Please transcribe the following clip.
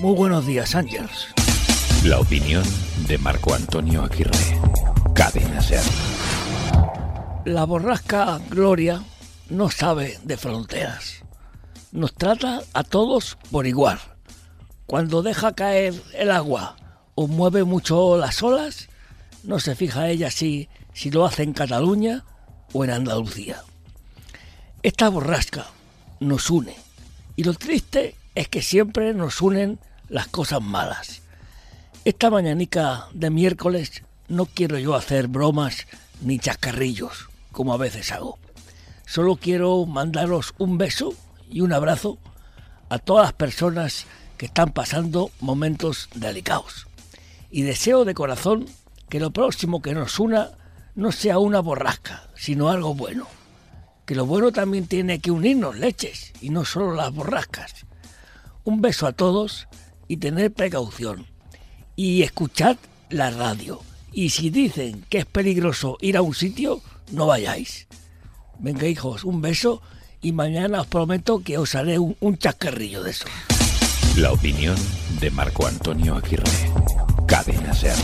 Muy buenos días, Ángels. La opinión de Marco Antonio Aguirre. Cadena Ser. La borrasca Gloria no sabe de fronteras. Nos trata a todos por igual. Cuando deja caer el agua o mueve mucho las olas, no se fija ella si, si lo hace en Cataluña o en Andalucía. Esta borrasca nos une y lo triste es que siempre nos unen las cosas malas. Esta mañanica de miércoles no quiero yo hacer bromas ni chascarrillos, como a veces hago. Solo quiero mandaros un beso y un abrazo a todas las personas que están pasando momentos delicados. Y deseo de corazón que lo próximo que nos una no sea una borrasca, sino algo bueno. Que lo bueno también tiene que unirnos leches y no solo las borrascas. Un beso a todos y tener precaución. Y escuchad la radio. Y si dicen que es peligroso ir a un sitio, no vayáis. Venga hijos, un beso y mañana os prometo que os haré un, un chascarrillo de eso. La opinión de Marco Antonio Aguirre. Cadena Ser.